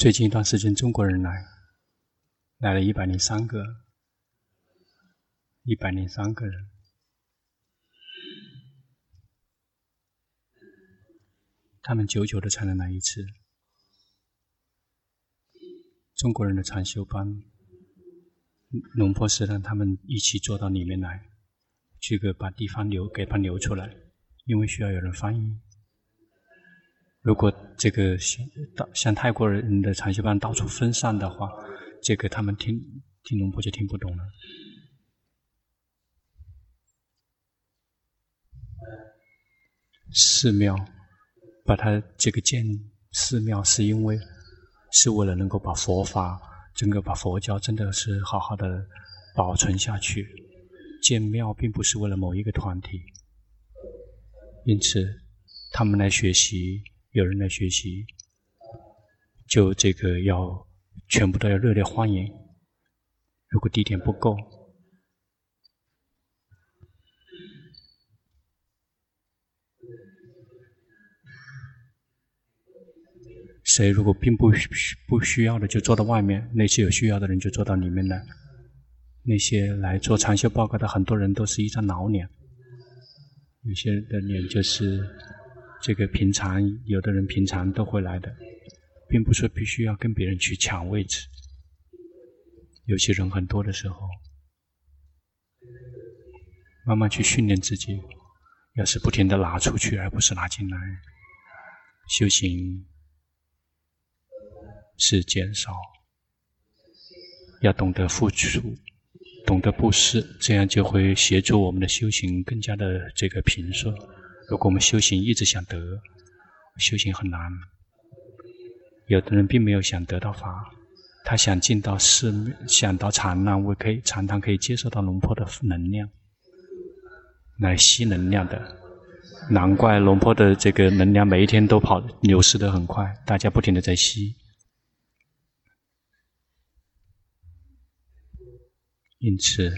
最近一段时间，中国人来，来了一百零三个，一百零三个人。他们久久的才能来一次。中国人的禅修班，龙婆是让他们一起坐到里面来，这个把地方留给他留出来，因为需要有人翻译。如果这个像像泰国人的禅修班到处分散的话，这个他们听听龙婆就听不懂了。寺庙。把它这个建寺庙，是因为是为了能够把佛法，整个把佛教真的是好好的保存下去。建庙并不是为了某一个团体，因此他们来学习，有人来学习，就这个要全部都要热烈欢迎。如果地点不够。谁如果并不需不需要的，就坐到外面；那些有需要的人就坐到里面来。那些来做长修报告的很多人都是一张老脸，有些人的脸就是这个平常，有的人平常都会来的，并不是必须要跟别人去抢位置。有些人很多的时候，慢慢去训练自己，要是不停的拿出去，而不是拿进来，修行。是减少，要懂得付出，懂得布施，这样就会协助我们的修行更加的这个平顺。如果我们修行一直想得，修行很难。有的人并没有想得到法，他想进到寺，想到禅堂，我可以禅堂可以接受到龙婆的能量，来吸能量的。难怪龙婆的这个能量每一天都跑流失的很快，大家不停的在吸。因此，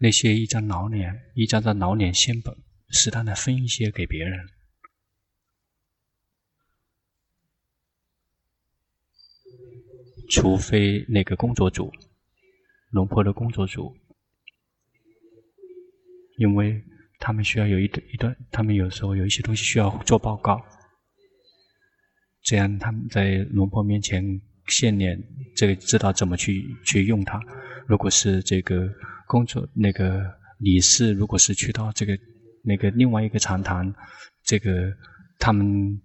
那些一张老脸、一张张老脸仙本，适当的分一些给别人。除非那个工作组，龙婆的工作组，因为他们需要有一一段，他们有时候有一些东西需要做报告，这样他们在龙婆面前献脸，这个知道怎么去去用它。如果是这个工作那个理事，如果是去到这个那个另外一个禅堂，这个他们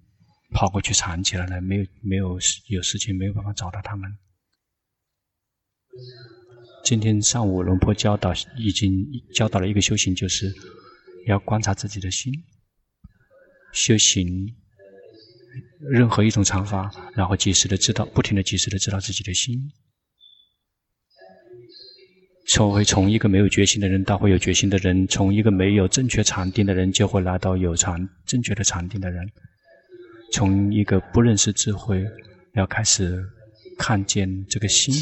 跑过去藏起来了，没有没有有事情，没有办法找到他们。今天上午龙婆教导已经教导了一个修行，就是要观察自己的心，修行任何一种禅法，然后及时的知道，不停的及时的知道自己的心。从会从一个没有决心的人到会有决心的人，从一个没有正确禅定的人就会来到有禅正确的禅定的人，从一个不认识智慧，要开始看见这个心，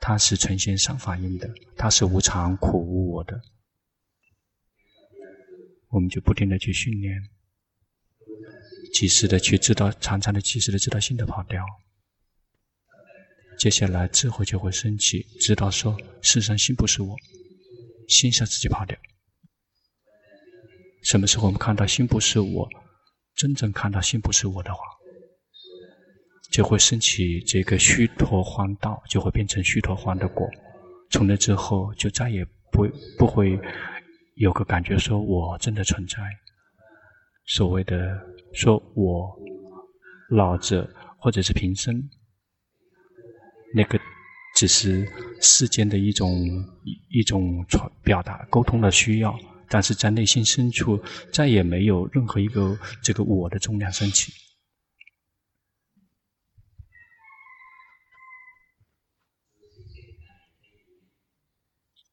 它是呈现善法印的，它是无常苦无我的，我们就不停的去训练，及时的去知道，常常的及时的知道心的跑掉。接下来智慧就会升起，知道说，世上心不是我，心是自己跑掉。什么时候我们看到心不是我，真正看到心不是我的话，就会升起这个虚陀荒道，就会变成虚陀荒的果。从那之后，就再也不不会有个感觉说我真的存在。所谓的说我老子或者是平生。那个只是世间的一种一种传表达沟通的需要，但是在内心深处再也没有任何一个这个我的重量升起。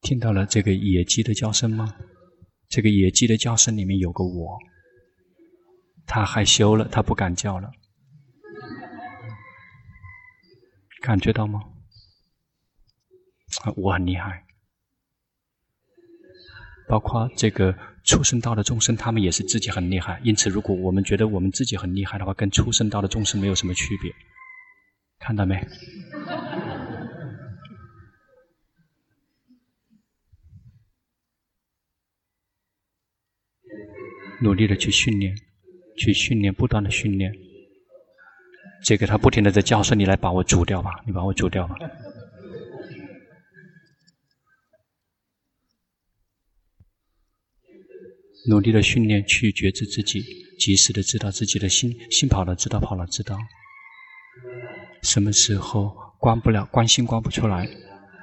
听到了这个野鸡的叫声吗？这个野鸡的叫声里面有个我，它害羞了，它不敢叫了。感觉到吗？我很厉害。包括这个畜生道的众生，他们也是自己很厉害。因此，如果我们觉得我们自己很厉害的话，跟畜生道的众生没有什么区别。看到没？努力的去训练，去训练，不断的训练。这个他不停的在叫说：“你来把我煮掉吧，你把我煮掉吧。”努力的训练，去觉知自己，及时的知道自己的心，心跑了知道，跑了知道。什么时候关不了，关心关不出来，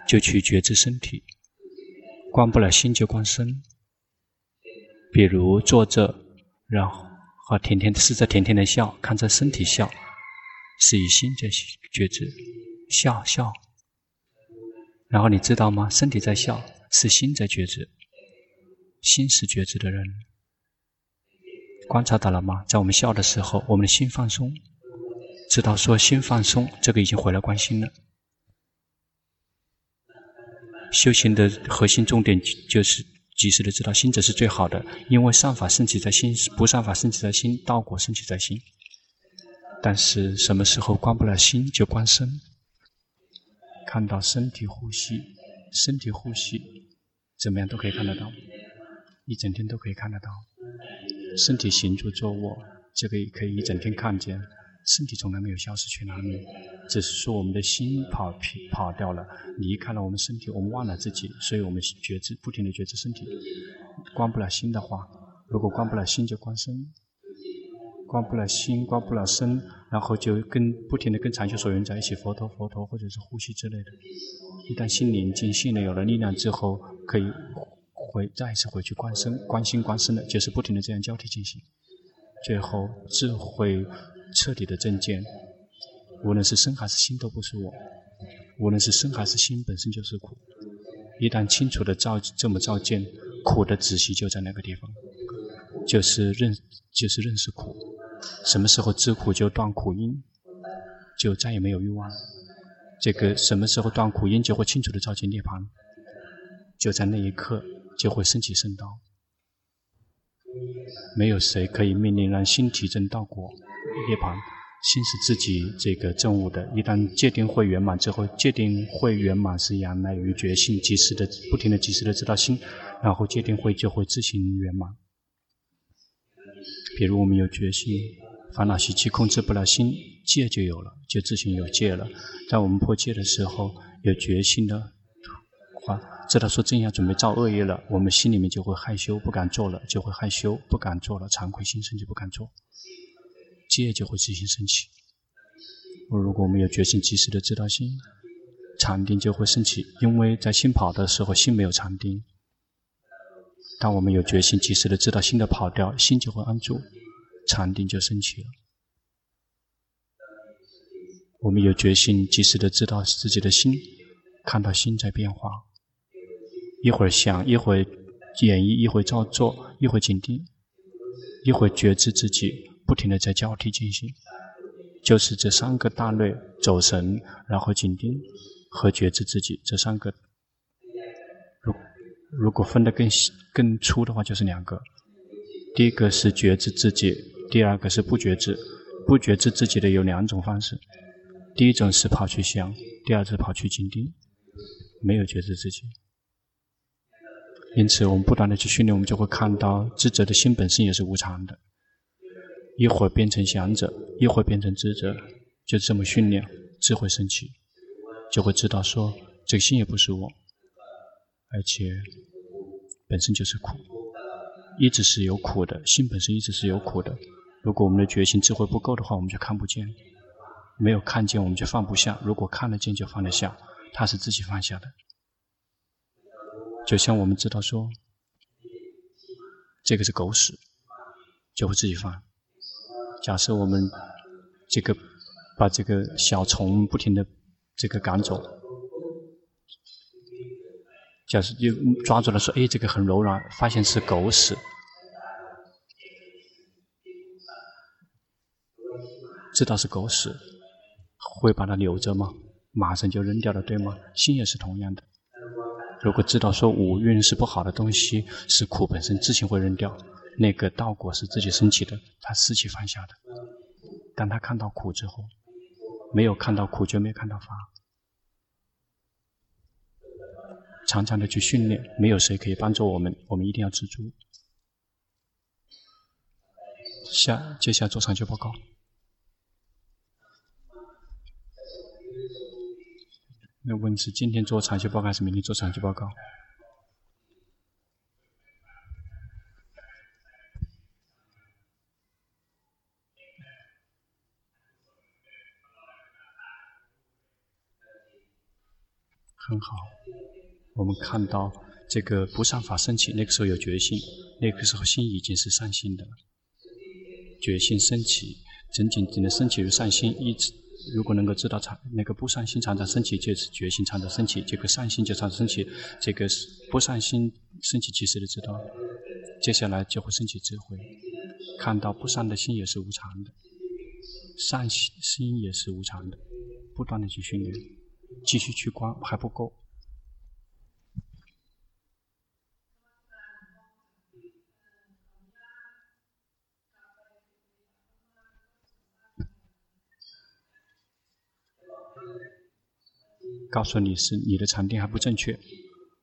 就去觉知身体，关不了心就关身。比如坐着，然后和甜甜的试着甜甜的笑，看着身体笑，是以心在觉知，笑笑。然后你知道吗？身体在笑，是心在觉知。心是觉知的人，观察到了吗？在我们笑的时候，我们的心放松，知道说心放松，这个已经回来关心了。修行的核心重点就是及时的知道心者是最好的，因为善法生起在心，不善法生起在心，道果生起在心。但是什么时候关不了心，就关身，看到身体呼吸，身体呼吸，怎么样都可以看得到。一整天都可以看得到，身体行住坐卧，这个也可以一整天看见。身体从来没有消失去哪里，只是说我们的心跑跑掉了，离开了我们身体，我们忘了自己，所以我们觉知不停地觉知身体。关不了心的话，如果关不了心就关身，关不了心，关不了身，然后就跟不停地跟禅修所缘在一起，佛陀佛陀或者是呼吸之类的。一旦心宁静，心里有了力量之后，可以。回再一次回去观身、观心、观身的，就是不停的这样交替进行，最后智慧彻底的正见，无论是身还是心都不是我，无论是身还是心本身就是苦。一旦清楚的照这么照见，苦的仔细就在那个地方，就是认就是认识苦。什么时候知苦就断苦因，就再也没有欲望了。这个什么时候断苦因，就会清楚的照见涅槃，就在那一刻。就会升起圣道。没有谁可以命令让心体证道果涅槃，心是自己这个证悟的。一旦戒定慧圆满之后，戒定慧圆满是仰赖于觉性，及时的、不停的、及时的知道心，然后戒定慧就会自行圆满。比如我们有决心，烦恼习气控制不了心，戒就有了，就自行有戒了。在我们破戒的时候，有决心的话。知道说正要准备造恶业了，我们心里面就会害羞，不敢做了，就会害羞，不敢做了，惭愧心生就不敢做，戒就会自行升起。如果我们有决心及时的知道心，禅定就会升起，因为在心跑的时候，心没有禅定。当我们有决心及时的知道心的跑掉，心就会安住，禅定就升起了。我们有决心及时的知道自己的心，看到心在变化。一会儿想，一会儿演绎，一会儿照做，一会儿紧盯，一会儿觉知自己，不停的在交替进行，就是这三个大类：走神，然后紧盯和觉知自己这三个。如果分得更细、更粗的话，就是两个。第一个是觉知自己，第二个是不觉知。不觉知自己的有两种方式，第一种是跑去想，第二是跑去紧盯，没有觉知自己。因此，我们不断的去训练，我们就会看到智者的心本身也是无常的。一会儿变成想者，一会儿变成智者，就这么训练，智慧升起，就会知道说，这个心也不是我，而且本身就是苦，一直是有苦的，心本身一直是有苦的。如果我们的觉性智慧不够的话，我们就看不见，没有看见，我们就放不下；如果看得见，就放得下，它是自己放下的。就像我们知道说，这个是狗屎，就会自己放。假设我们这个把这个小虫不停的这个赶走，假设就抓住了说，哎，这个很柔软，发现是狗屎，知道是狗屎，会把它留着吗？马上就扔掉了，对吗？心也是同样的。如果知道说五蕴是不好的东西，是苦本身，自行会扔掉。那个道果是自己升起的，他自己放下的。当他看到苦之后，没有看到苦，就没有看到法。常常的去训练，没有谁可以帮助我们，我们一定要自助。下，接下来做长期报告。那问是今天做长期报告还是明天做长期报告？很好，我们看到这个不善法升起，那个时候有决心，那个时候心已经是善心的了。决心升起，仅仅只能升起于善心，一直如果能够知道常那个不善心常常升起，就是决心常常升起，这个善心就常常升起，这个不善心升起，及时的知道，接下来就会升起智慧，看到不善的心也是无常的，善心心也是无常的，不断的去训练。继续去观还不够，告诉你是你的禅定还不正确，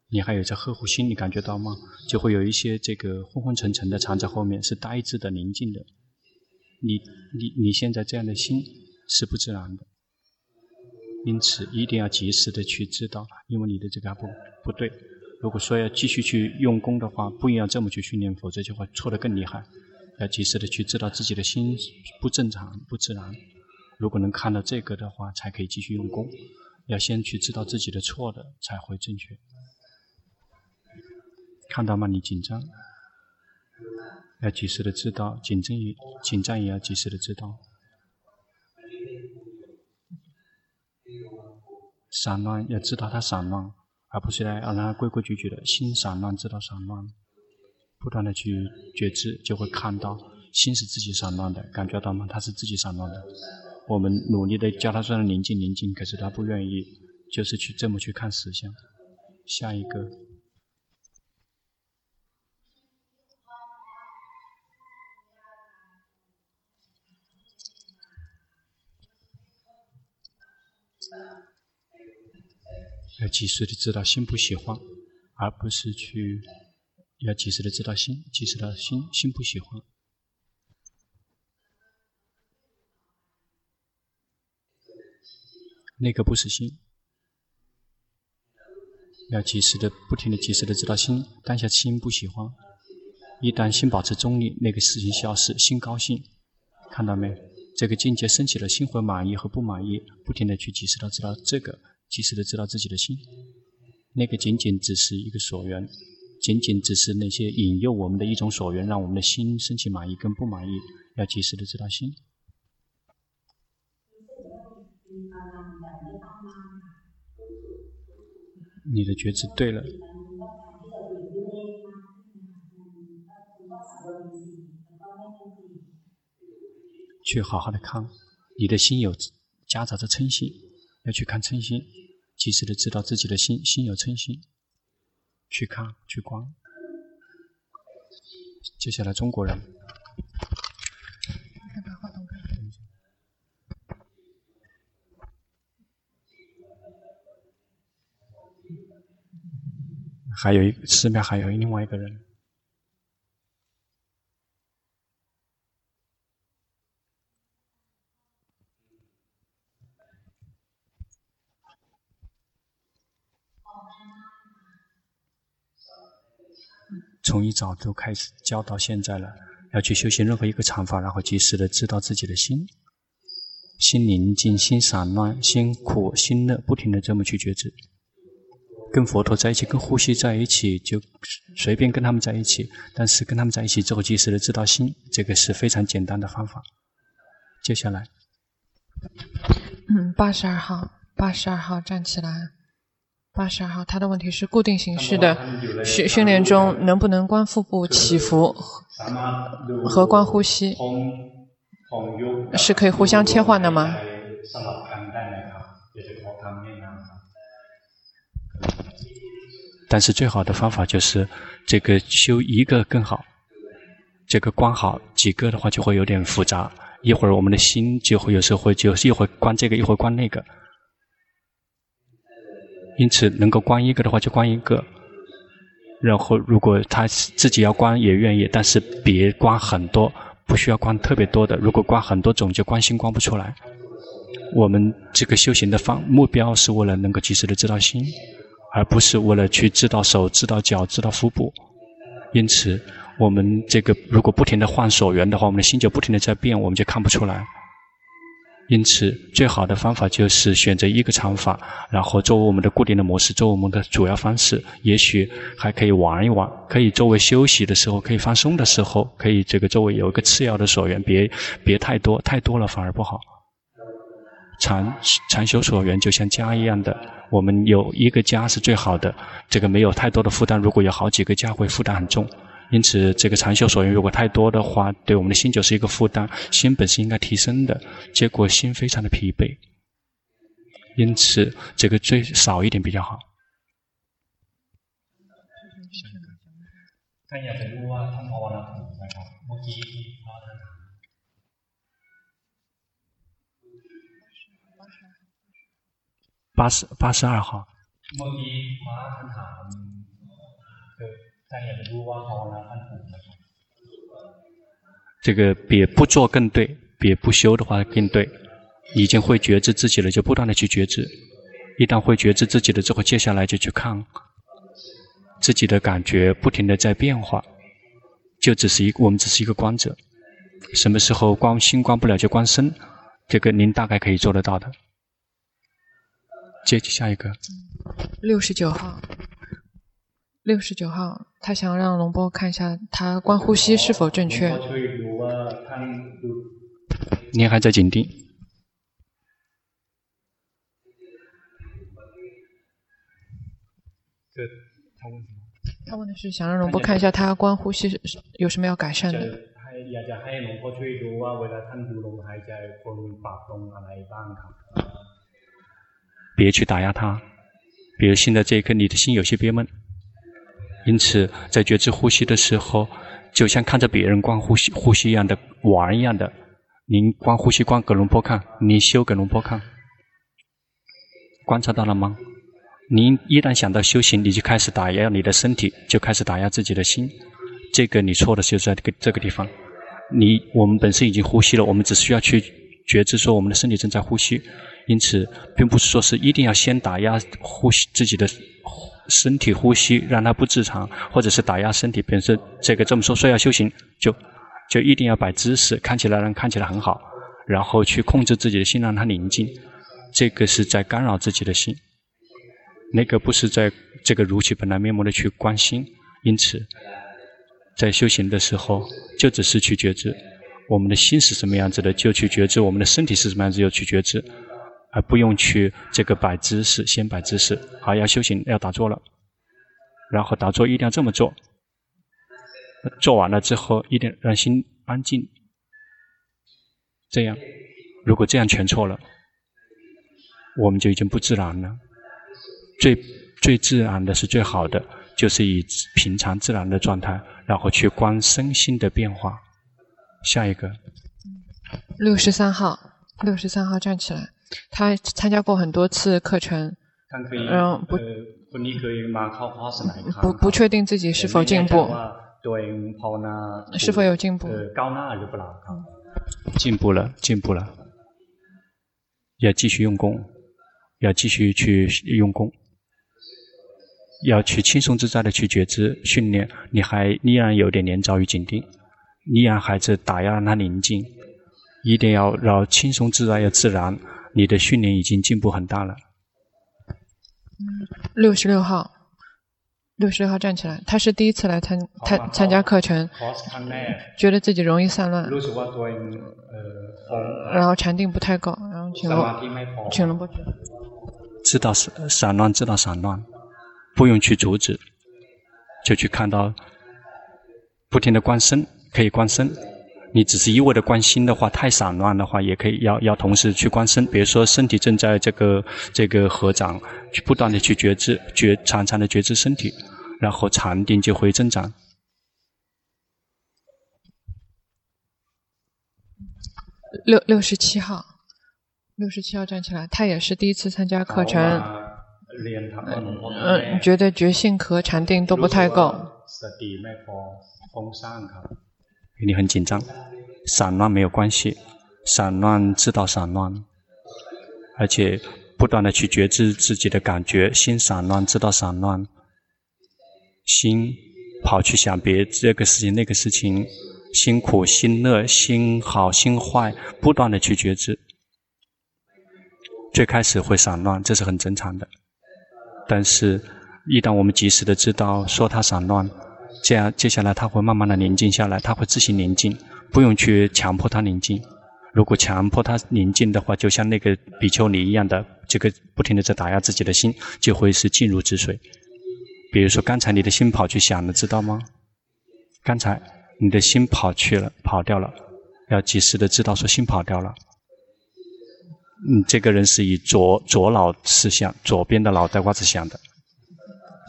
你还有在呵护心，你感觉到吗？就会有一些这个昏昏沉沉的藏在后面，是呆滞的、宁静的。你你你现在这样的心是不自然的。因此，一定要及时的去知道，因为你的这个还不不对。如果说要继续去用功的话，不应该这么去训练，否则就会错得更厉害。要及时的去知道自己的心不正常、不自然。如果能看到这个的话，才可以继续用功。要先去知道自己的错的，才会正确。看到吗？你紧张，要及时的知道，紧张也紧张也要及时的知道。散乱要知道它散乱，而不是来让它规规矩矩的。心散乱，知道散乱，不断的去觉知，就会看到心是自己散乱的，感觉到吗？它是自己散乱的。我们努力的叫它说宁静宁静，可是他不愿意，就是去这么去看实相。下一个。要及时的知道心不喜欢，而不是去要及时的知道心，及时的心心不喜欢，那个不是心。要及时的不停的及时的知道心，当下心不喜欢，一旦心保持中立，那个事情消失，心高兴，看到没？这个境界升起了，心会满意和不满意，不停的去及时的知道这个。及时的知道自己的心，那个仅仅只是一个所缘，仅仅只是那些引诱我们的一种所缘，让我们的心升起满意跟不满意。要及时的知道心。你的觉知对了，去好好的看，你的心有夹杂着嗔心。要去看嗔心，及时的知道自己的心心有嗔心，去看去观。接下来中国人，还有一寺庙，还有另外一个人。从一早就开始教到现在了，要去修行任何一个禅法，然后及时的知道自己的心，心宁静、心散乱、心苦、心乐，不停的这么去觉知。跟佛陀在一起，跟呼吸在一起，就随便跟他们在一起。但是跟他们在一起之后，及时的知道心，这个是非常简单的方法。接下来，嗯，八十二号，八十二号站起来。八十二号，他的问题是固定形式的训训练中能不能观腹部起伏和观呼吸，是可以互相切换的吗？但是最好的方法就是这个修一个更好，这个关好几个的话就会有点复杂，一会儿我们的心就会有时候会就是一会儿观这个，一会儿观那个。因此，能够关一个的话就关一个。然后，如果他自己要关也愿意，但是别关很多，不需要关特别多的。如果关很多种，就关心关不出来。我们这个修行的方目标是为了能够及时的知道心，而不是为了去知道手、知道脚、知道腹部。因此，我们这个如果不停的换所缘的话，我们的心就不停的在变，我们就看不出来。因此，最好的方法就是选择一个禅法，然后作为我们的固定的模式，作为我们的主要方式。也许还可以玩一玩，可以作为休息的时候，可以放松的时候，可以这个作为有一个次要的所缘，别别太多，太多了反而不好。禅禅修所缘就像家一样的，我们有一个家是最好的，这个没有太多的负担。如果有好几个家，会负担很重。因此，这个禅修所缘如果太多的话，对我们的心就是一个负担。心本是应该提升的，结果心非常的疲惫。因此，这个最少一点比较好。八十八十二号。这个别不做更对，别不修的话更对。已经会觉知自己了，就不断的去觉知。一旦会觉知自己了之后，接下来就去看自己的感觉，不停的在变化。就只是一个，我们只是一个观者。什么时候观心观不了，就观身。这个您大概可以做得到的。接起下一个。六十九号。六十九号，他想让龙波看一下他观呼吸是否正确。您还在紧盯。他问的是想让龙波看一下他观呼吸有什么要改善的。别去打压他，比如现在这一刻，你的心有些憋闷。因此，在觉知呼吸的时候，就像看着别人观呼吸、呼吸一样的玩一样的。您观呼吸，观给龙波看，您修给龙波看，观察到了吗？您一旦想到修行，你就开始打压你的身体，就开始打压自己的心。这个你错的就在这个这个地方。你我们本身已经呼吸了，我们只需要去觉知说我们的身体正在呼吸。因此，并不是说是一定要先打压呼吸自己的。身体呼吸让它不自常，或者是打压身体本身，这个这么说，说要修行，就就一定要摆姿势，看起来让看起来很好，然后去控制自己的心，让它宁静。这个是在干扰自己的心，那个不是在这个如其本来面目的去关心。因此，在修行的时候，就只是去觉知我们的心是什么样子的，就去觉知我们的身体是什么样子，就去觉知。而不用去这个摆姿势，先摆姿势。好，要修行，要打坐了，然后打坐一定要这么做。做完了之后，一定让心安静。这样，如果这样全错了，我们就已经不自然了。最最自然的是最好的，就是以平常自然的状态，然后去观身心的变化。下一个，六十三号，六十三号站起来。他参加过很多次课程，嗯，不，不不确定自己是否进步，是否有进步？进步了，进步了，要继续用功，要继续去用功，要去轻松自在的去觉知训练。你还依然有点黏着于紧盯，依然还是打压让它宁静，一定要让轻松自在，要自然。你的训练已经进步很大了。六十六号，六十六号站起来。他是第一次来参参参加课程，觉得自己容易散乱，然后禅定不太够，然后请了请了不知。知道散散乱，知道散乱，不用去阻止，就去看到，不停的观身，可以观身。你只是一味的关心的话，太散乱的话，也可以要要同时去关身。比如说，身体正在这个这个合掌，去不断的去觉知，觉常常的觉知身体，然后禅定就会增长。六六十七号，六十七号站起来，他也是第一次参加课程。嗯，觉得觉性和禅定都不太够。你很紧张，散乱没有关系，散乱知道散乱，而且不断的去觉知自己的感觉，心散乱知道散乱，心跑去想别这个事情那个事情。心苦、心乐、心好、心坏，不断的去觉知。最开始会散乱，这是很正常的。但是，一旦我们及时的知道说它散乱，这样接下来他会慢慢的宁静下来，他会自行宁静，不用去强迫他宁静。如果强迫他宁静的话，就像那个比丘尼一样的，这个不停的在打压自己的心，就会是静如止水。比如说刚才你的心跑去想了，知道吗？刚才。你的心跑去了，跑掉了，要及时的知道说心跑掉了。嗯，这个人是以左左脑思想，左边的脑袋瓜子想的。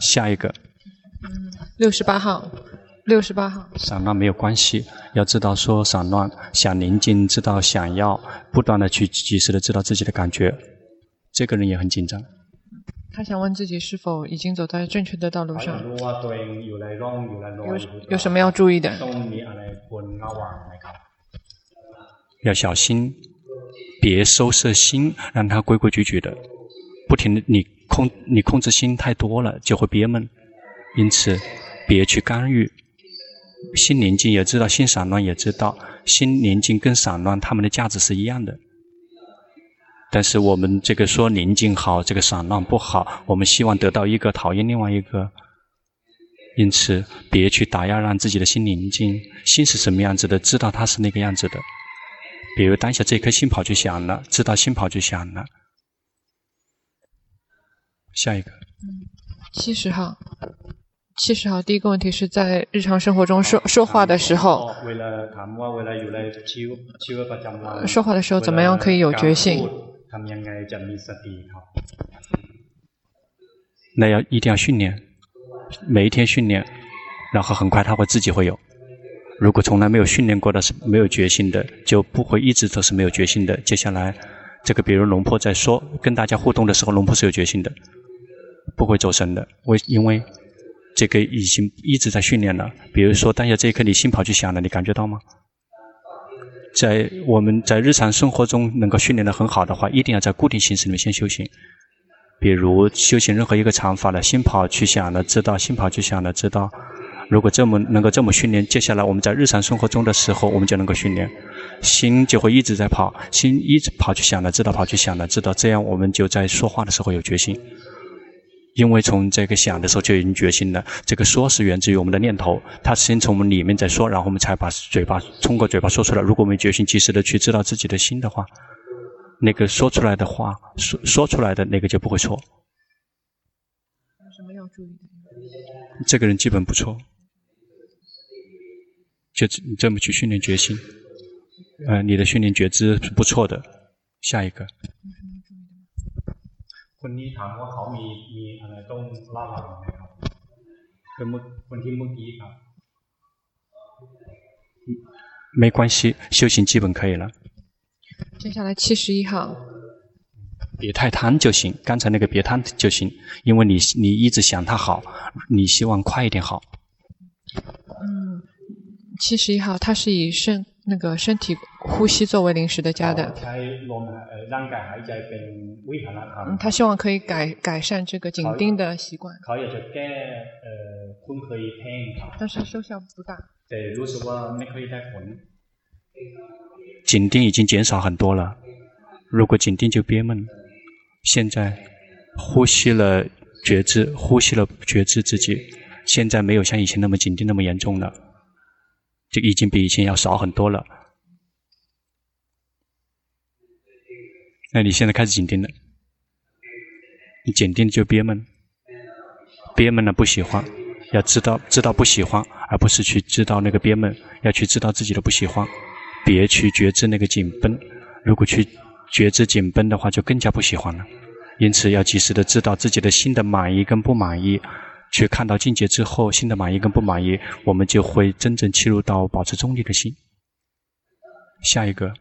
下一个，六十八号，六十八号。散乱没有关系，要知道说散乱想宁静，知道想要不断的去及时的知道自己的感觉。这个人也很紧张。他想问自己是否已经走在正确的道路上，有有什么要注意的？要小心，别收摄心，让它规规矩矩的，不停的你控你控制心太多了就会憋闷，因此别去干预。心宁静也知道，心散乱也知道，心宁静跟散乱它们的价值是一样的。但是我们这个说宁静好，这个散乱不好，我们希望得到一个，讨厌另外一个，因此别去打压，让自己的心宁静。心是什么样子的，知道它是那个样子的。比如当下这颗心跑去想了，知道心跑去想了。下一个，七十号，七十号，第一个问题是在日常生活中说说话的时候，说话的时候怎么样可以有决心？那要一定要训练，每一天训练，然后很快他会自己会有。如果从来没有训练过的是没有决心的，就不会一直都是没有决心的。接下来，这个比如龙婆在说跟大家互动的时候，龙婆是有决心的，不会走神的。为因为这个已经一直在训练了。比如说当下这一刻你心跑去想了，你感觉到吗？在我们在日常生活中能够训练得很好的话，一定要在固定形式里面先修行。比如修行任何一个长法了，心跑去想了，知道心跑去想了，知道。如果这么能够这么训练，接下来我们在日常生活中的时候，我们就能够训练，心就会一直在跑，心一直跑去想了，知道跑去想了，知道。这样我们就在说话的时候有决心。因为从这个想的时候就已经决心了，这个说是源自于我们的念头，它先从我们里面在说，然后我们才把嘴巴通过嘴巴说出来。如果我们决心及时的去知道自己的心的话，那个说出来的话，说说出来的那个就不会错。有什么要注意？这个人基本不错，就这么去训练决心，呃，你的训练觉知是不错的。下一个。คนนี้ถามว่าเขามีมีอะไรต้องละหลังไหมครับคือคนที่เมื่อกี้ครับ没关系，修行基本可以了。接下来七十一号，别太贪就行。刚才那个别贪就行，因为你你一直想他好，你希望快一点好。嗯，七十一号，他是以身 那个身体。呼吸作为临时的家的，嗯，他希望可以改改善这个紧盯的习惯，但是收效不大。紧盯已经减少很多了，如果紧盯就憋闷。现在呼吸了觉知，呼吸了觉知自己，现在没有像以前那么紧盯那么严重了，就已经比以前要少很多了。那你现在开始紧盯了，你紧盯就憋闷，憋闷了不喜欢，要知道知道不喜欢，而不是去知道那个憋闷，要去知道自己的不喜欢，别去觉知那个紧绷。如果去觉知紧绷的话，就更加不喜欢了。因此要及时的知道自己的心的满意跟不满意，去看到境界之后，心的满意跟不满意，我们就会真正切入到保持中立的心。下一个。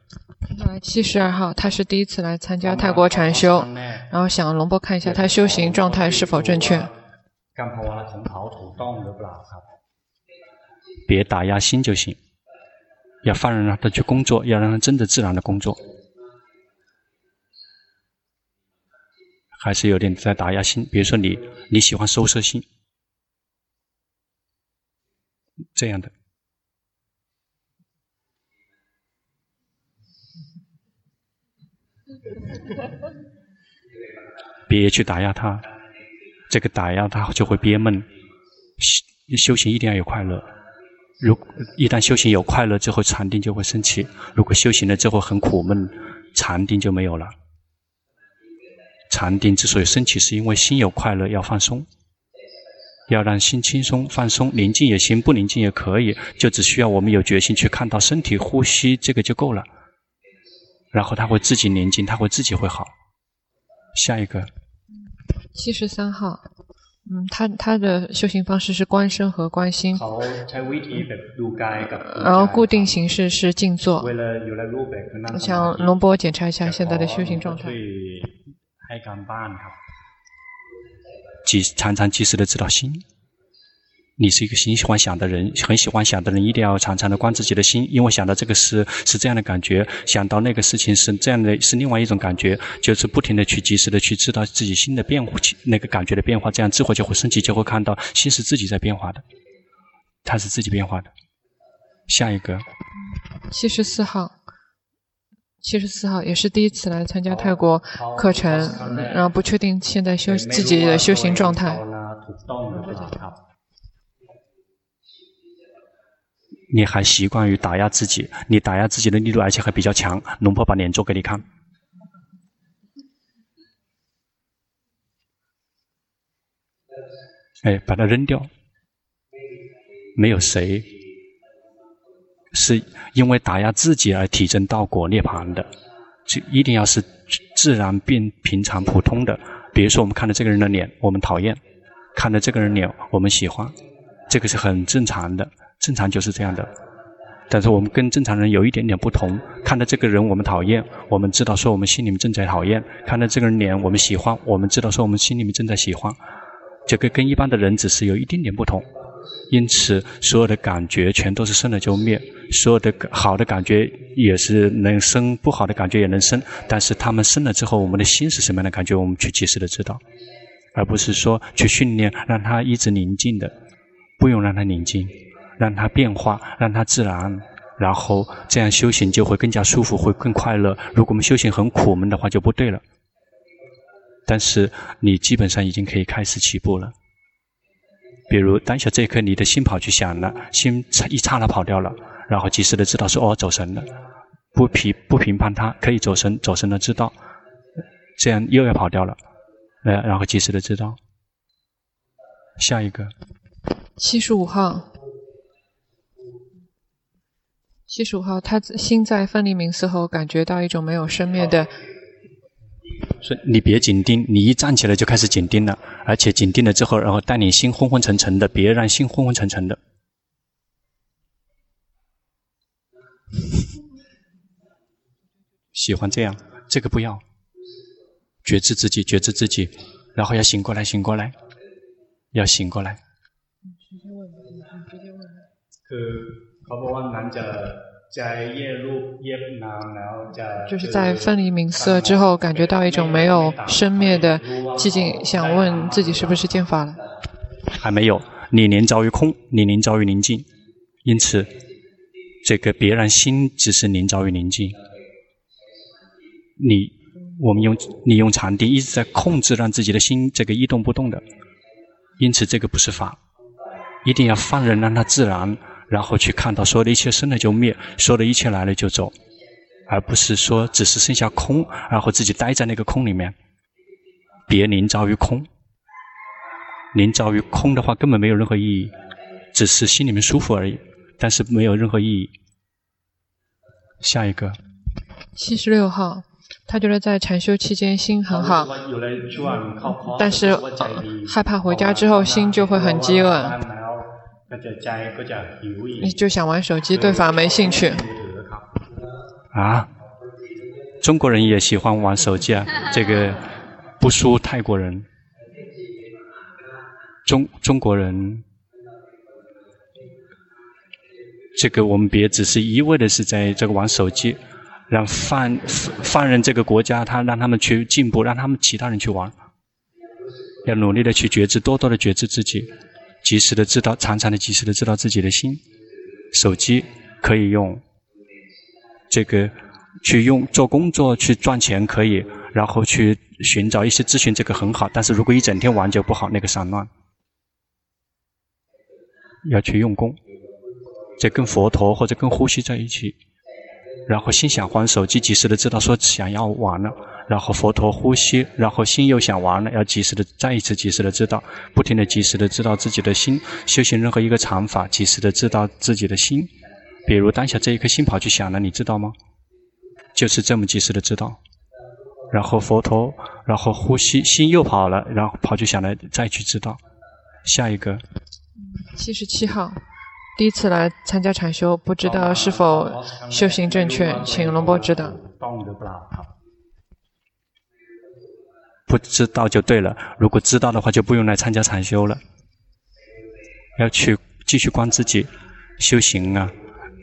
来七十二号，他是第一次来参加泰国禅修，然后想龙波看一下他修行状态是否正确。别打压心就行，要放任让他去工作，要让他真的自然的工作。还是有点在打压心，比如说你你喜欢收摄心，这样的。别去打压他，这个打压他就会憋闷。修修行一定要有快乐，如一旦修行有快乐之后，禅定就会升起；如果修行了之后很苦闷，禅定就没有了。禅定之所以升起，是因为心有快乐，要放松，要让心轻松放松，宁静也行，不宁静也可以，就只需要我们有决心去看到身体呼吸，这个就够了。然后他会自己宁静，他会自己会好。下一个，七十三号，嗯，他他的修行方式是观身和观心，然后固定形式是静坐。我想龙波检查一下现在的修行状态。及常常及时的知道心。你是一个很喜欢想的人，很喜欢想的人，一定要常常的观自己的心，因为想到这个事是这样的感觉，想到那个事情是这样的，是另外一种感觉，就是不停的去及时的去知道自己心的变化，那个感觉的变化，这样智慧就会升起，就会看到心是自己在变化的，它是自己变化的。下一个，七十四号，七十四号也是第一次来参加泰国课程，然后不确定现在修自己的修行状态。你还习惯于打压自己，你打压自己的力度而且还比较强。龙婆把脸做给你看，哎，把它扔掉。没有谁是因为打压自己而提升道果涅槃的，就一定要是自然变平常普通的。比如说，我们看到这个人的脸，我们讨厌；看到这个人脸，我们喜欢，这个是很正常的。正常就是这样的，但是我们跟正常人有一点点不同。看到这个人我们讨厌，我们知道说我们心里面正在讨厌；看到这个人脸我们喜欢，我们知道说我们心里面正在喜欢。这个跟一般的人只是有一点点不同。因此，所有的感觉全都是生了就灭，所有的好的感觉也是能生，不好的感觉也能生。但是他们生了之后，我们的心是什么样的感觉，我们去及时的知道，而不是说去训练让它一直宁静的，不用让它宁静。让它变化，让它自然，然后这样修行就会更加舒服，会更快乐。如果我们修行很苦闷的话，就不对了。但是你基本上已经可以开始起步了。比如当下这一刻，你的心跑去想了，心一刹那跑掉了，然后及时的知道说哦，走神了，不评不评判它，可以走神，走神的知道，这样又要跑掉了，呃，然后及时的知道。下一个，七十五号。七十五号，他心在分离名色后，感觉到一种没有生灭的。所以你别紧盯，你一站起来就开始紧盯了，而且紧盯了之后，然后带你心昏昏沉沉的，别让心昏昏沉沉的。喜欢这样，这个不要。觉知自己，觉知自己，然后要醒过来，醒过来，要醒过来。直接问，直接问。呃。在夜路夜路就是在分离名色之后，感觉到一种没有生灭的寂静，想问自己是不是见法了？还没有，你宁照于空，你宁照于宁静，因此这个别让心只是宁照于宁静。你我们用你用禅定一直在控制，让自己的心这个一动不动的，因此这个不是法，一定要放任，让它自然。然后去看到所有的一切生了就灭，所有的一切来了就走，而不是说只是剩下空，然后自己待在那个空里面。别临遭于空，临遭于空的话根本没有任何意义，只是心里面舒服而已，但是没有任何意义。下一个，七十六号，他觉得在禅修期间心很好，但是、呃、害怕回家之后心就会很饥饿。你就想玩手机，对法没兴趣。啊，中国人也喜欢玩手机啊，这个不输泰国人。中中国人，这个我们别只是一味的是在这个玩手机，让放放任这个国家，他让他们去进步，让他们其他人去玩，要努力的去觉知，多多的觉知自己，及时的知道，常常的及时的知道自己的心。手机可以用，这个去用做工作去赚钱可以，然后去寻找一些咨询，这个很好。但是如果一整天玩就不好，那个散乱。要去用功，这跟佛陀或者跟呼吸在一起，然后心想换手机，及时的知道说想要玩了，然后佛陀呼吸，然后心又想玩了，要及时的再一次及时的知道，不停的及时的知道自己的心，修行任何一个禅法，及时的知道自己的心，比如当下这一颗心跑去想了，你知道吗？就是这么及时的知道，然后佛陀，然后呼吸，心又跑了，然后跑去想了，再去知道，下一个。七十七号，第一次来参加禅修，不知道是否修行正确，请龙波指导。不知道就对了，如果知道的话，就不用来参加禅修了。要去继续观自己修行啊。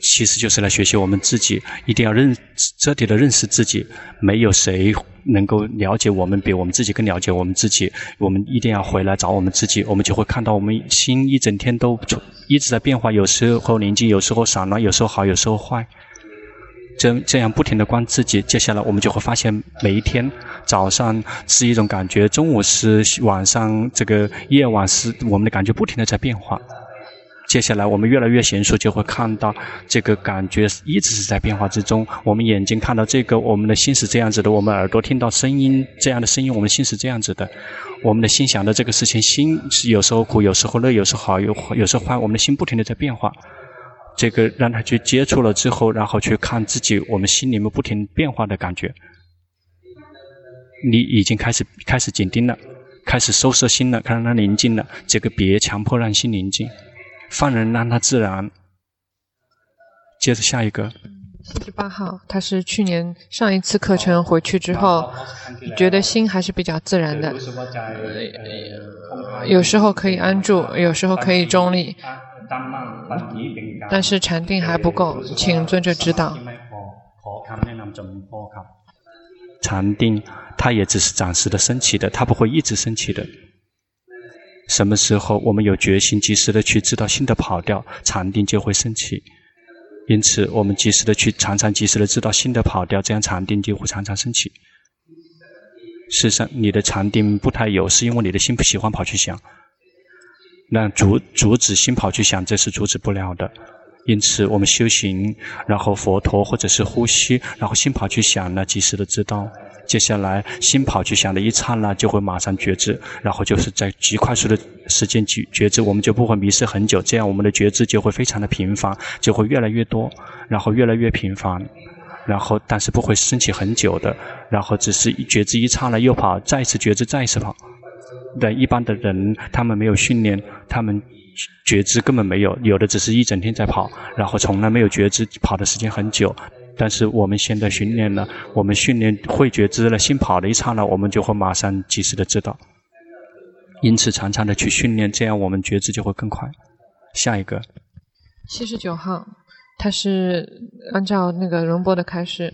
其实就是来学习我们自己，一定要认彻底的认识自己。没有谁能够了解我们比我们自己更了解我们自己。我们一定要回来找我们自己，我们就会看到我们心一整天都一直在变化，有时候宁静，有时候散乱，有时候好，有时候坏。这这样不停的观自己，接下来我们就会发现，每一天早上是一种感觉，中午是晚上，这个夜晚是我们的感觉不停的在变化。接下来，我们越来越娴熟，就会看到这个感觉一直是在变化之中。我们眼睛看到这个，我们的心是这样子的；我们耳朵听到声音这样的声音，我们心是这样子的。我们的心想的这个事情，心是有时候苦，有时候乐，有时候好，有有时候坏。我们的心不停的在变化。这个让他去接触了之后，然后去看自己，我们心里面不停变化的感觉。你已经开始开始紧盯了，开始收摄心了，开始让它宁静了。这个别强迫让心宁静。放任，让它自然。接着下一个。四十八号，他是去年上一次课程回去之后，觉得心还是比较自然的。有时候可以安住，有时候可以中立，但是禅定还不够，请尊者指导。禅定，它也只是暂时的升起的，它不会一直升起的。什么时候我们有决心，及时的去知道新的跑调，禅定就会升起。因此，我们及时的去常常及时的知道新的跑调，这样禅定就会常常升起。事实上，你的禅定不太有，是因为你的心不喜欢跑去想。那阻阻止心跑去想，这是阻止不了的。因此，我们修行，然后佛陀或者是呼吸，然后心跑去想呢，及时的知道。接下来，心跑去想的一刹那，就会马上觉知，然后就是在极快速的时间觉觉知，我们就不会迷失很久。这样，我们的觉知就会非常的频繁，就会越来越多，然后越来越频繁，然后但是不会升起很久的，然后只是觉知一刹那又跑，再一次觉知，再一次跑。但一般的人，他们没有训练，他们觉知根本没有，有的只是一整天在跑，然后从来没有觉知，跑的时间很久。但是我们现在训练了，我们训练会觉知了，心跑的一刹那，我们就会马上及时的知道。因此，常常的去训练，这样我们觉知就会更快。下一个，七十九号，他是按照那个荣波的开始。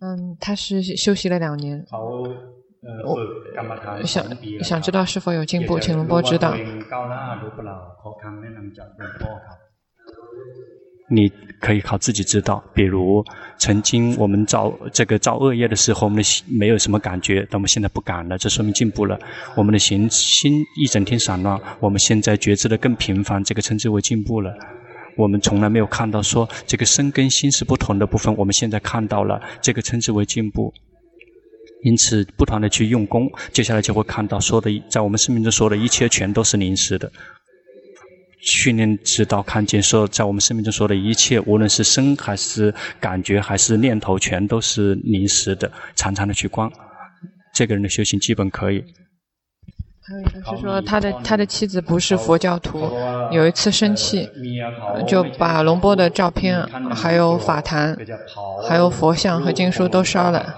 嗯，他是休息了两年。我想想知道是否有进步，请龙波指导。你可以靠自己知道，比如曾经我们造这个造恶业的时候，我们的心没有什么感觉，但我们现在不敢了，这说明进步了。我们的行心一整天散乱，我们现在觉知的更频繁，这个称之为进步了。我们从来没有看到说这个身跟心是不同的部分，我们现在看到了，这个称之为进步。因此，不断的去用功，接下来就会看到说的，在我们生命中说的一切全都是临时的。训练知道看见说，在我们生命中说的一切，无论是身还是感觉还是念头，全都是临时的。常常的去观，这个人的修行基本可以。还有一个是说，他的他的妻子不是佛教徒，有一次生气，就把龙波的照片、还有法坛、还有佛像和经书都烧了，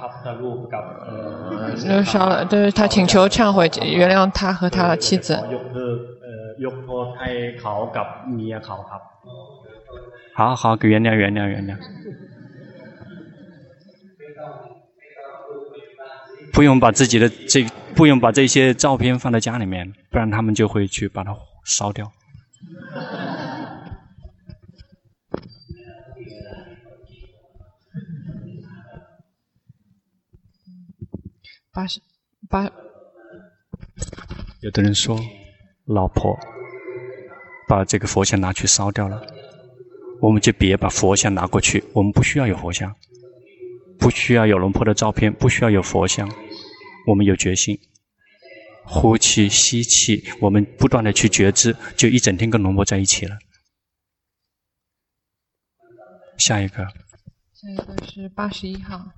都烧了。就是，他请求忏悔，原谅他和他的妻子。好好，原谅原谅原谅。不用把自己的这，不用把这些照片放在家里面，不然他们就会去把它烧掉。八十八，有的人说，老婆把这个佛像拿去烧掉了，我们就别把佛像拿过去，我们不需要有佛像。不需要有龙婆的照片，不需要有佛像，我们有决心，呼气、吸气，我们不断的去觉知，就一整天跟龙波在一起了。下一个，下一个是八十一号，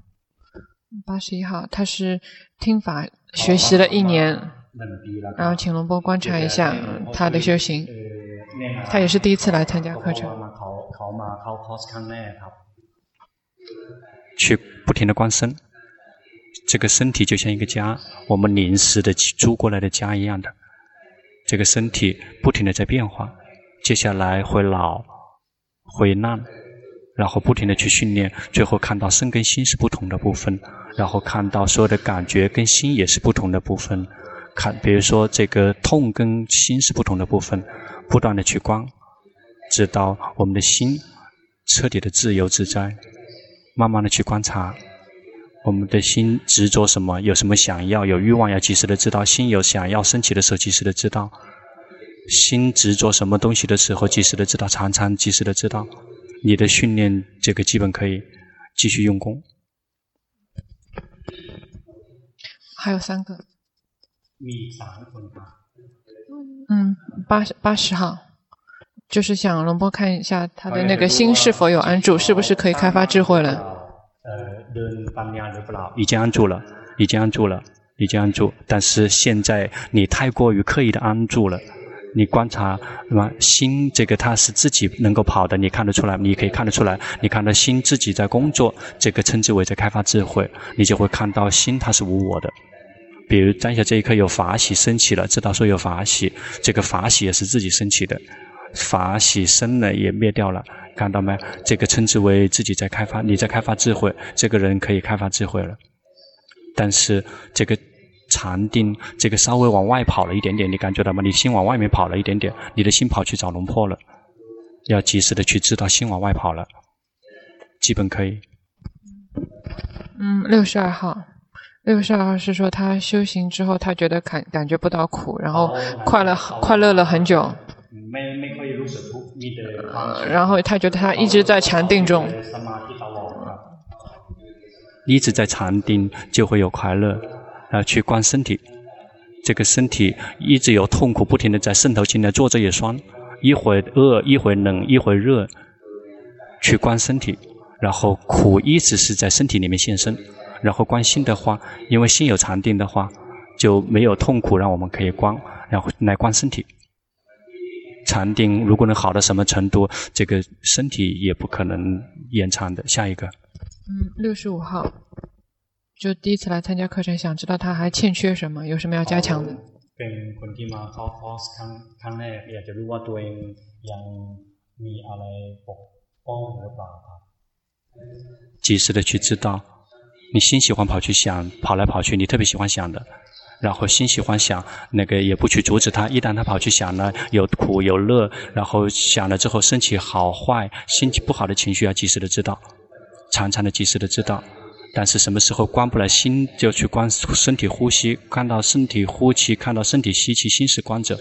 八十一号，他是听法学习了一年，然后请龙波观察一下他的修行，他也是第一次来参加课程。去不停的观身，这个身体就像一个家，我们临时的租过来的家一样的。这个身体不停的在变化，接下来会老，会烂，然后不停的去训练，最后看到身跟心是不同的部分，然后看到所有的感觉跟心也是不同的部分。看，比如说这个痛跟心是不同的部分，不断的去观，直到我们的心彻底的自由自在。慢慢的去观察，我们的心执着什么，有什么想要，有欲望要及时的知道；心有想要升起的时候，及时的知道；心执着什么东西的时候，及时的知道，常常及时的知道。你的训练这个基本可以继续用功。还有三个。嗯，八十八十号。就是想龙波看一下他的那个心是否有安住，是不是可以开发智慧了？呃，已经安住了，已经安住了，已经安住。但是现在你太过于刻意的安住了，你观察什么心？这个它是自己能够跑的，你看得出来，你可以看得出来，你看到心自己在工作，这个称之为在开发智慧，你就会看到心它是无我的。比如当下这一刻有法喜升起了，知道说有法喜，这个法喜也是自己升起的。法喜生了也灭掉了，看到没？这个称之为自己在开发，你在开发智慧，这个人可以开发智慧了。但是这个禅定，这个稍微往外跑了一点点，你感觉到吗？你心往外面跑了一点点，你的心跑去找龙破了，要及时的去知道心往外跑了，基本可以。嗯，六十二号，六十二号是说他修行之后，他觉得感感觉不到苦，然后快乐快乐了很久。然后他觉得他一直在禅定中，一直在禅定就会有快乐。啊，去观身体，这个身体一直有痛苦，不停的在渗透进来，坐着也酸，一会饿，一会冷，一会热。去观身体，然后苦一直是在身体里面现身。然后观心的话，因为心有禅定的话，就没有痛苦让我们可以观，然后来观身体。禅定如果能好到什么程度，这个身体也不可能延长的。下一个，嗯，六十五号，就第一次来参加课程，想知道他还欠缺什么，有什么要加强的。及时的去知道，你心喜欢跑去想，跑来跑去，你特别喜欢想的。然后心喜欢想那个，也不去阻止他。一旦他跑去想了，有苦有乐，然后想了之后，升起好坏、心情不好的情绪，要及时的知道，常常的及时的知道。但是什么时候关不了心，就去关身体呼吸，看到身体呼气，看到身体吸气，心是观者，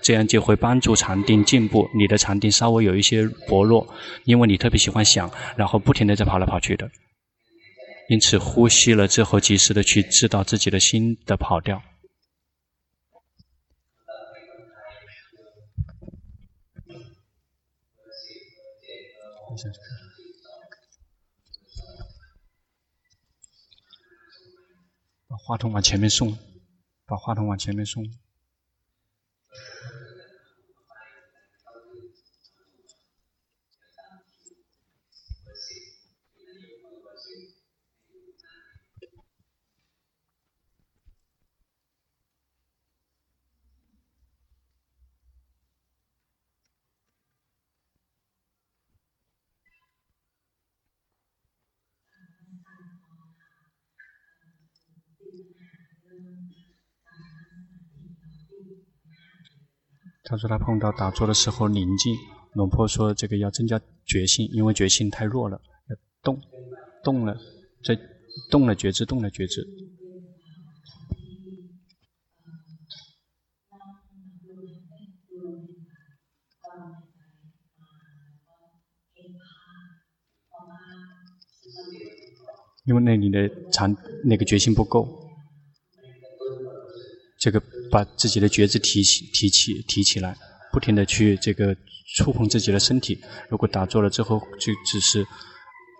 这样就会帮助禅定进步。你的禅定稍微有一些薄弱，因为你特别喜欢想，然后不停的在跑来跑去的。因此，呼吸了之后，及时的去知道自己的心的跑调。把话筒往前面送，把话筒往前面送。他说他碰到打坐的时候宁静，龙婆说这个要增加决心，因为决心太弱了，要动，动了，再动了觉知，动了觉知。因为那里的禅那个决心不够，这个把自己的觉知提起、提起、提起来，不停的去这个触碰自己的身体。如果打坐了之后，就只是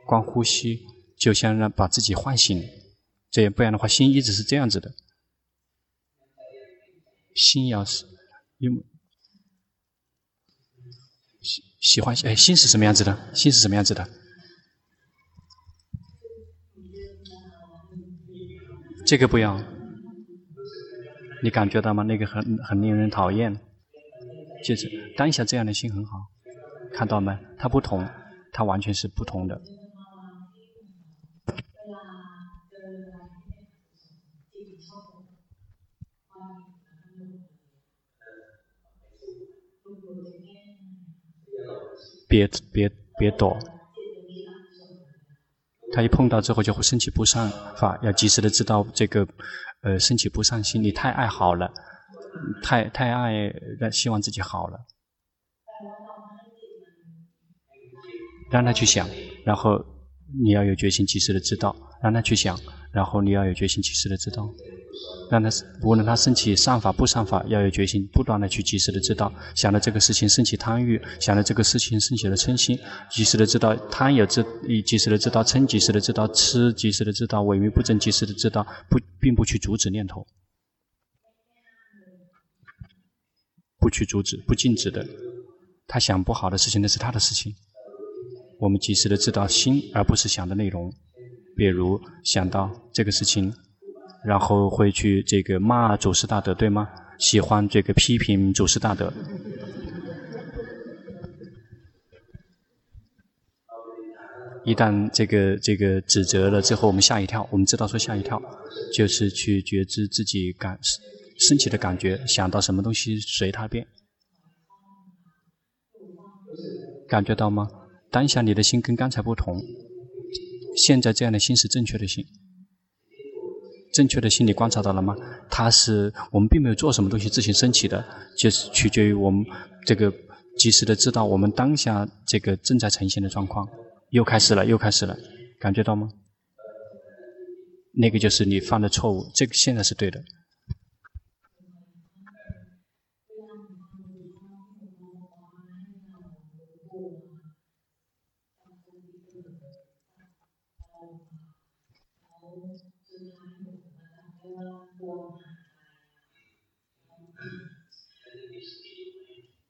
光呼吸，就像让把自己唤醒，这样不然的话，心一直是这样子的。心要是因为喜喜欢，哎，心是什么样子的？心是什么样子的？这个不要，你感觉到吗？那个很很令人讨厌。就是当下这样的心很好，看到没？它不同，它完全是不同的。别别别躲。他一碰到之后就会升起不善法，要及时的知道这个，呃，升起不上心。你太爱好了，太太爱希望自己好了，让他去想，然后你要有决心及时的知道，让他去想，然后你要有决心及时的知道。让他无论他升起善法不善法，要有决心，不断的去及时的知道。想到这个事情升起贪欲，想到这个事情升起了嗔心，及时的知道贪有知，以及时的知道嗔，及时的知道痴，及时的知道萎靡不振，及时的知道不，并不去阻止念头，不去阻止，不禁止的。他想不好的事情，那是他的事情。我们及时的知道心，而不是想的内容。比如想到这个事情。然后会去这个骂祖师大德，对吗？喜欢这个批评祖师大德。一旦这个这个指责了之后，我们吓一跳。我们知道说吓一跳，就是去觉知自己感升起的感觉，想到什么东西随他便。感觉到吗？当下你的心跟刚才不同，现在这样的心是正确的心。正确的心理观察到了吗？它是我们并没有做什么东西自行升起的，就是取决于我们这个及时的知道我们当下这个正在呈现的状况。又开始了，又开始了，感觉到吗？那个就是你犯的错误，这个现在是对的。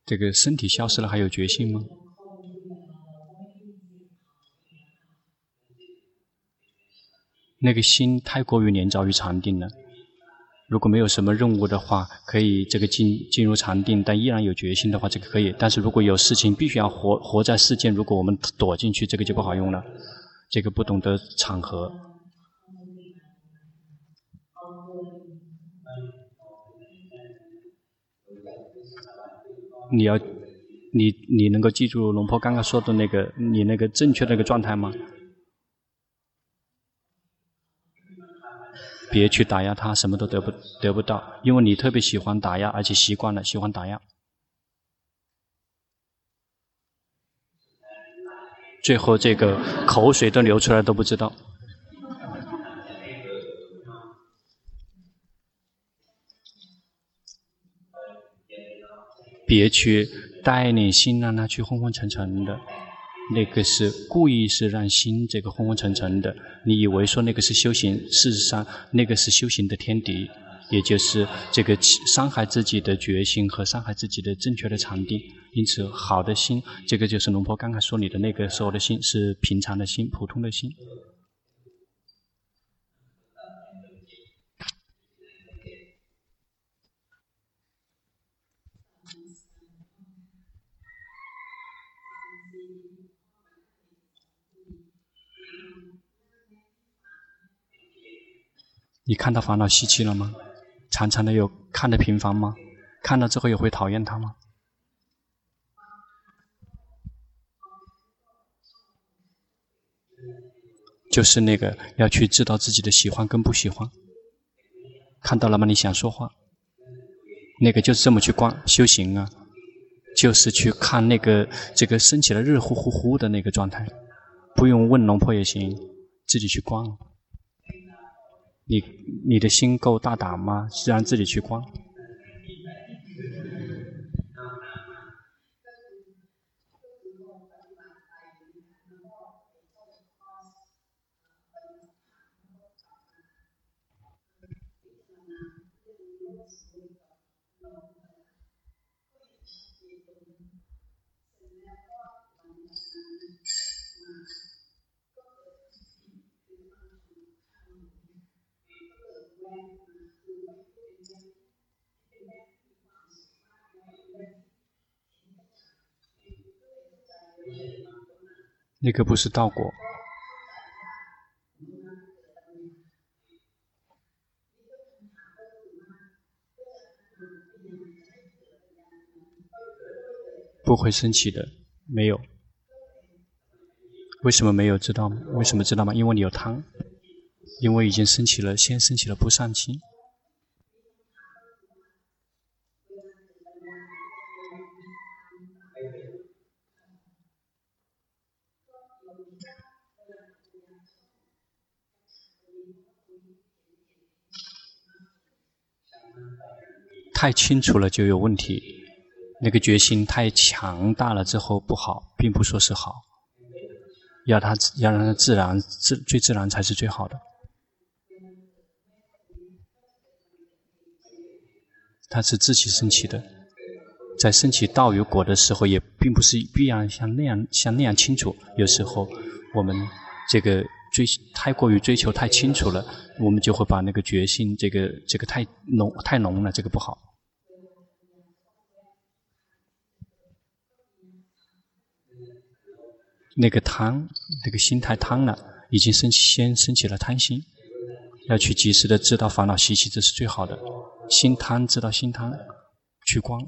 这个身体消失了，还有决心吗？那个心太过于黏着于禅定了。如果没有什么任务的话，可以这个进进入禅定，但依然有决心的话，这个可以。但是如果有事情，必须要活活在世间，如果我们躲进去，这个就不好用了。这个不懂得场合。你要，你你能够记住龙婆刚刚说的那个你那个正确的那个状态吗？别去打压他，什么都得不得不到，因为你特别喜欢打压，而且习惯了喜欢打压，最后这个口水都流出来都不知道。别去带领心让它去昏昏沉沉的，那个是故意是让心这个昏昏沉沉的。你以为说那个是修行，事实上那个是修行的天敌，也就是这个伤害自己的决心和伤害自己的正确的禅定。因此，好的心，这个就是龙婆刚刚说你的那个时候的心，是平常的心，普通的心。你看到烦恼习气了吗？常常的有看得频繁吗？看到之后也会讨厌他吗？就是那个要去知道自己的喜欢跟不喜欢，看到了吗？你想说话，那个就是这么去观修行啊，就是去看那个这个升起来热乎乎乎的那个状态，不用问龙婆也行，自己去观。你你的心够大胆吗？是让自己去观。那个不是道果，不会升起的，没有。为什么没有？知道吗？为什么知道吗？因为你有汤，因为已经升起了，先升起了不善心。太清楚了就有问题，那个决心太强大了之后不好，并不说是好，要它要让它自然自最自然才是最好的。它是自己升起的，在升起道与果的时候，也并不是必然像那样像那样清楚。有时候我们这个追太过于追求太清楚了，我们就会把那个决心这个这个太浓太浓了，这个不好。那个贪，那个心太贪了，已经升，先升起了贪心，要去及时的知道烦恼习气，这是最好的。心贪知道心贪，去光。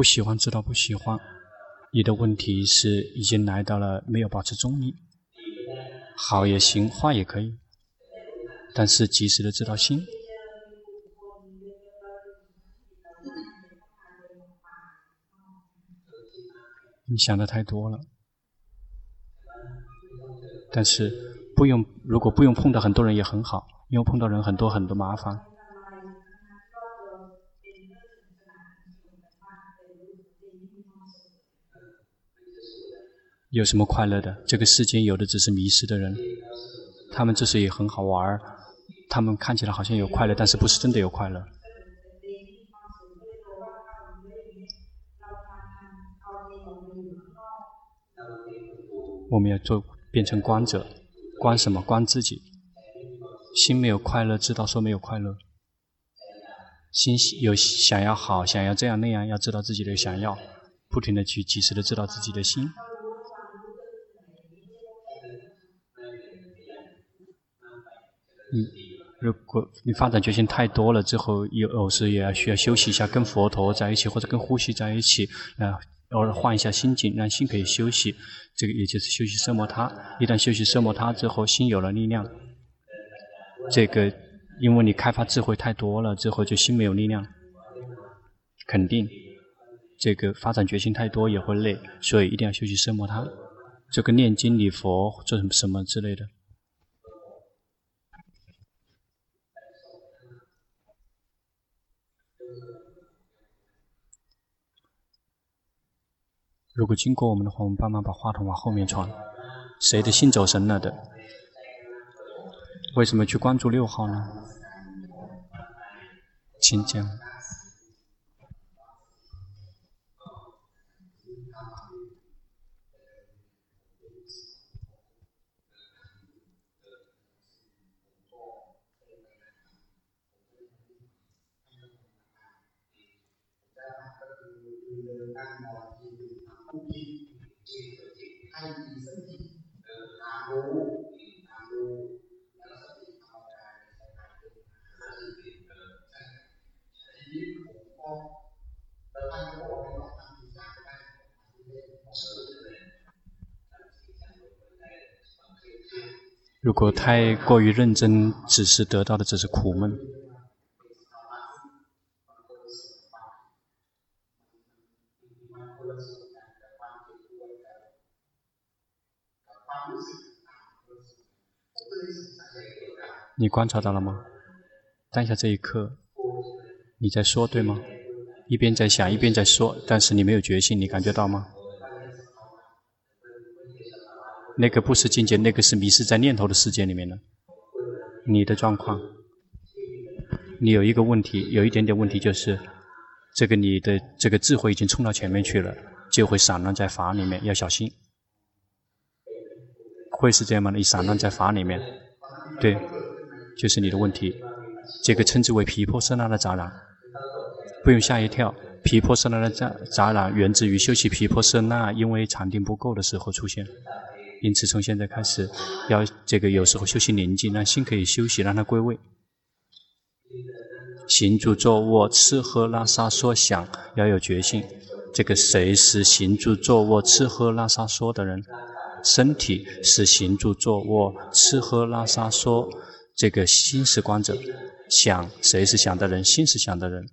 不喜欢知道不喜欢，你的问题是已经来到了没有保持中立，好也行，坏也可以，但是及时的知道心。你想的太多了，但是不用，如果不用碰到很多人也很好，因为碰到人很多很多麻烦。有什么快乐的？这个世间有的只是迷失的人，他们之所以很好玩，他们看起来好像有快乐，但是不是真的有快乐。我们要做变成观者，观什么？观自己。心没有快乐，知道说没有快乐。心有想要好，想要这样那样，要知道自己的想要，不停的去及时的知道自己的心。嗯，如果你发展决心太多了之后，有有时也要需要休息一下，跟佛陀在一起，或者跟呼吸在一起，啊，偶尔换一下心境，让心可以休息。这个也就是休息奢摩他。一旦休息奢摩他之后，心有了力量。这个，因为你开发智慧太多了之后，就心没有力量。肯定，这个发展决心太多也会累，所以一定要休息奢摩他。这个念经礼佛做什么什么之类的。如果经过我们的话，我们帮忙把话筒往后面传。谁的心走神了的？为什么去关注六号呢？请讲。如果太过于认真，只是得到的只是苦闷。你观察到了吗？当下这一刻，你在说对吗？一边在想，一边在说，但是你没有决心，你感觉到吗？那个不是境界，那个是迷失在念头的世界里面了。你的状况，你有一个问题，有一点点问题，就是这个你的这个智慧已经冲到前面去了，就会散乱在法里面，要小心。会是这样吗？你散乱在法里面，对，就是你的问题。这个称之为皮婆色那的杂染，不用吓一跳。皮婆色那的杂杂染源自于修习皮婆色那，因为禅定不够的时候出现。因此，从现在开始，要这个有时候休息宁静，让心可以休息，让它归位。行住坐卧、吃喝拉撒说想，要有决心。这个谁是行住坐卧、吃喝拉撒说的人？身体是行住坐卧、吃喝拉撒说。这个心是观者，想谁是想的人？心是想的人。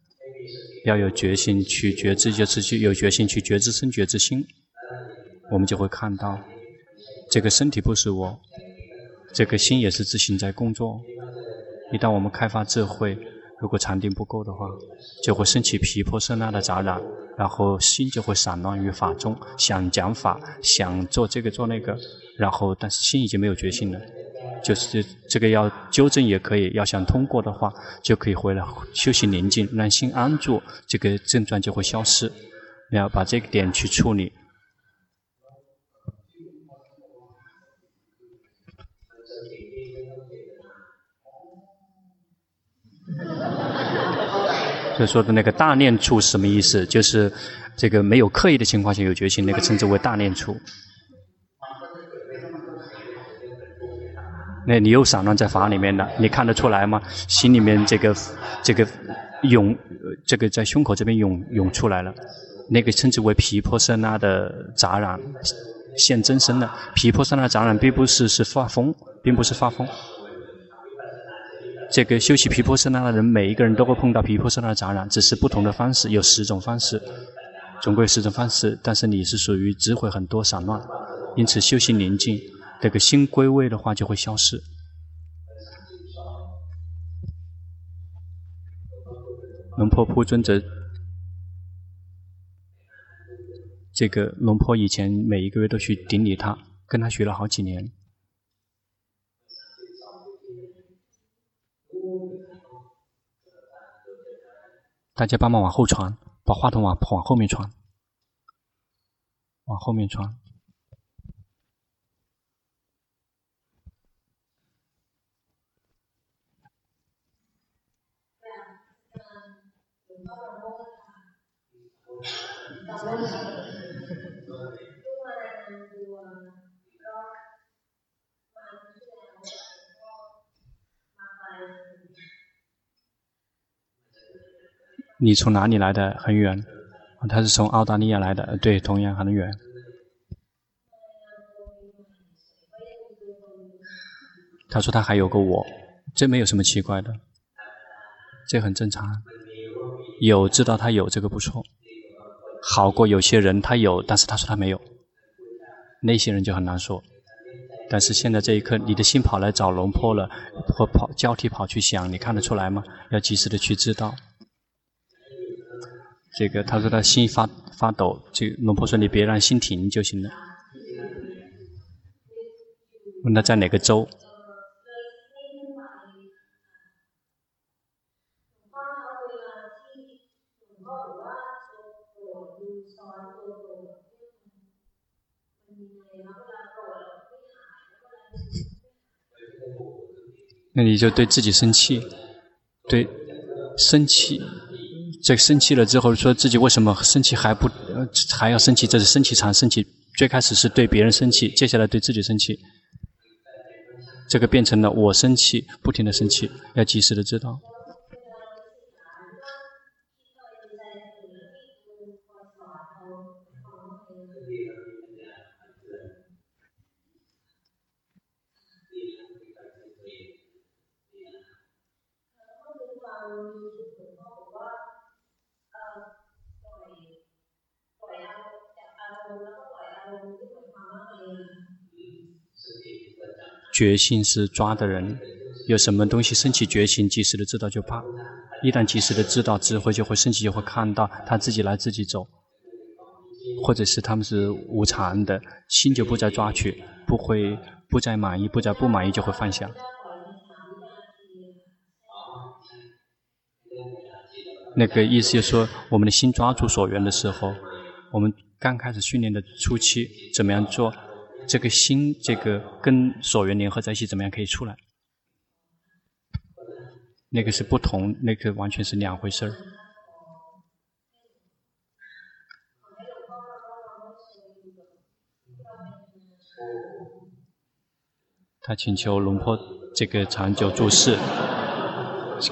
要有决心去觉知，就是去有决心去觉知身、觉知心，我们就会看到。这个身体不是我，这个心也是自行在工作。一旦我们开发智慧，如果禅定不够的话，就会升起皮婆舍那的杂染，然后心就会散乱于法中，想讲法，想做这个做那个，然后但是心已经没有决心了。就是这个要纠正也可以，要想通过的话，就可以回来休息宁静，让心安住，这个症状就会消失。你要把这个点去处理。所说的那个大念处是什么意思？就是这个没有刻意的情况下有决心，那个称之为大念处。那你又散乱在法里面了，你看得出来吗？心里面这个这个涌，这个在胸口这边涌涌出来了，那个称之为皮婆舍那的杂染现真身了。皮婆舍那杂染并不是是发疯，并不是发疯。这个修习皮婆舍那的人，每一个人都会碰到皮婆舍那的杂染，只是不同的方式，有十种方式，总归十种方式。但是你是属于智慧很多散乱，因此修行宁静，这个心归位的话就会消失。龙婆普尊者，这个龙婆以前每一个月都去顶礼他，跟他学了好几年。大家帮忙往后传，把话筒往往后面传，往后面传。你从哪里来的？很远。他是从澳大利亚来的，对，同样很远。他说他还有个我，这没有什么奇怪的，这很正常。有知道他有这个不错，好过有些人他有，但是他说他没有，那些人就很难说。但是现在这一刻，你的心跑来找龙婆了，或跑交替跑去想，你看得出来吗？要及时的去知道。这个，他说他心发发抖，这个龙婆说你别让心停就行了。问他在哪个州？那你就对自己生气，对生气。这生气了之后，说自己为什么生气还不还要生气？这是生气常，生气最开始是对别人生气，接下来对自己生气，这个变成了我生气，不停的生气，要及时的知道。觉性是抓的人，有什么东西升起觉性，及时的知道就怕。一旦及时的知道，智慧就会升起，就会看到他自己来自己走，或者是他们是无常的，心就不再抓取，不会不再满意，不再不满意就会放下。那个意思就是说，我们的心抓住所缘的时候，我们刚开始训练的初期怎么样做？这个心，这个跟所缘联合在一起，怎么样可以出来？那个是不同，那个完全是两回事儿。他请求龙坡这个长久住世，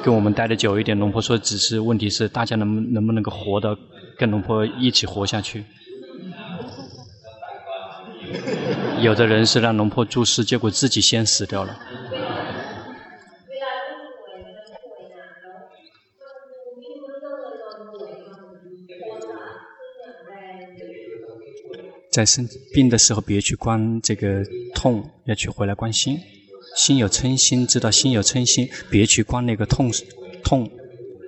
跟我们待的久一点。龙婆说，只是问题是大家能能不能够活得跟龙婆一起活下去？有的人是让龙婆住世，结果自己先死掉了。在生病的时候，别去关这个痛，要去回来关心。心有嗔心，知道心有嗔心，别去关那个痛痛。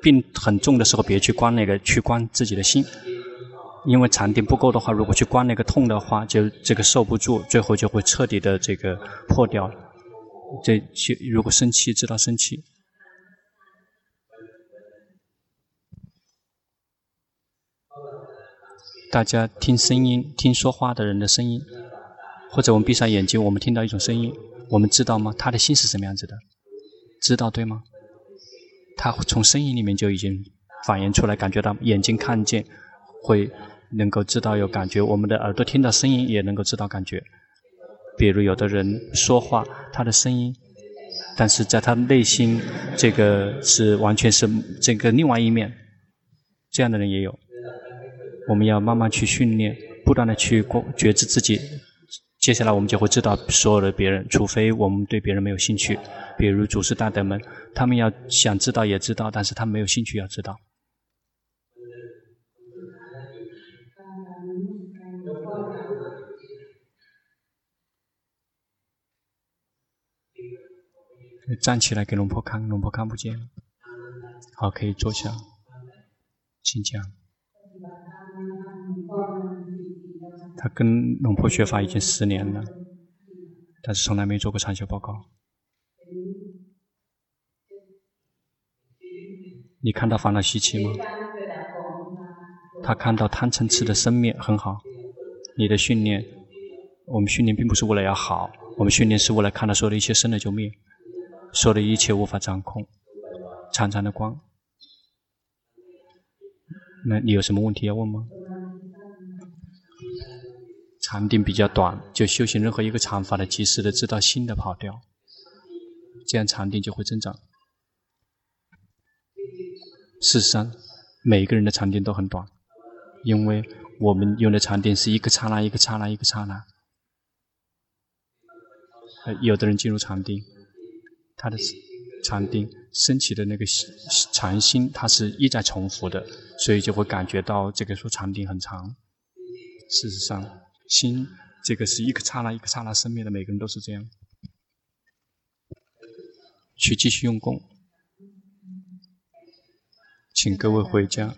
病很重的时候，别去关那个，去关自己的心。因为禅定不够的话，如果去观那个痛的话，就这个受不住，最后就会彻底的这个破掉。这去如果生气，知道生气。大家听声音，听说话的人的声音，或者我们闭上眼睛，我们听到一种声音，我们知道吗？他的心是什么样子的？知道对吗？他从声音里面就已经反映出来，感觉到眼睛看见会。能够知道有感觉，我们的耳朵听到声音也能够知道感觉。比如有的人说话，他的声音，但是在他内心，这个是完全是这个另外一面。这样的人也有。我们要慢慢去训练，不断的去过觉知自己。接下来我们就会知道所有的别人，除非我们对别人没有兴趣。比如祖师大德们，他们要想知道也知道，但是他没有兴趣要知道。站起来给龙婆看，龙婆看不见。好，可以坐下，请讲。他跟龙婆学法已经十年了，但是从来没做过禅修报告。你看到烦恼习气吗？他看到贪嗔痴的生灭很好。你的训练，我们训练并不是为了要好，我们训练是为了看到所有的一切生了就灭。说的一切无法掌控，长长的光。那你有什么问题要问吗？禅定比较短，就修行任何一个禅法的，及时的知道新的跑掉，这样禅定就会增长。事实上，每个人的禅定都很短，因为我们用的禅定是一个刹那，一个刹那，一个刹那。有的人进入禅定。他的禅定升起的那个禅心，它是一再重复的，所以就会感觉到这个说禅定很长。事实上，心这个是一个刹那一个刹那生灭的，每个人都是这样。去继续用功，请各位回家。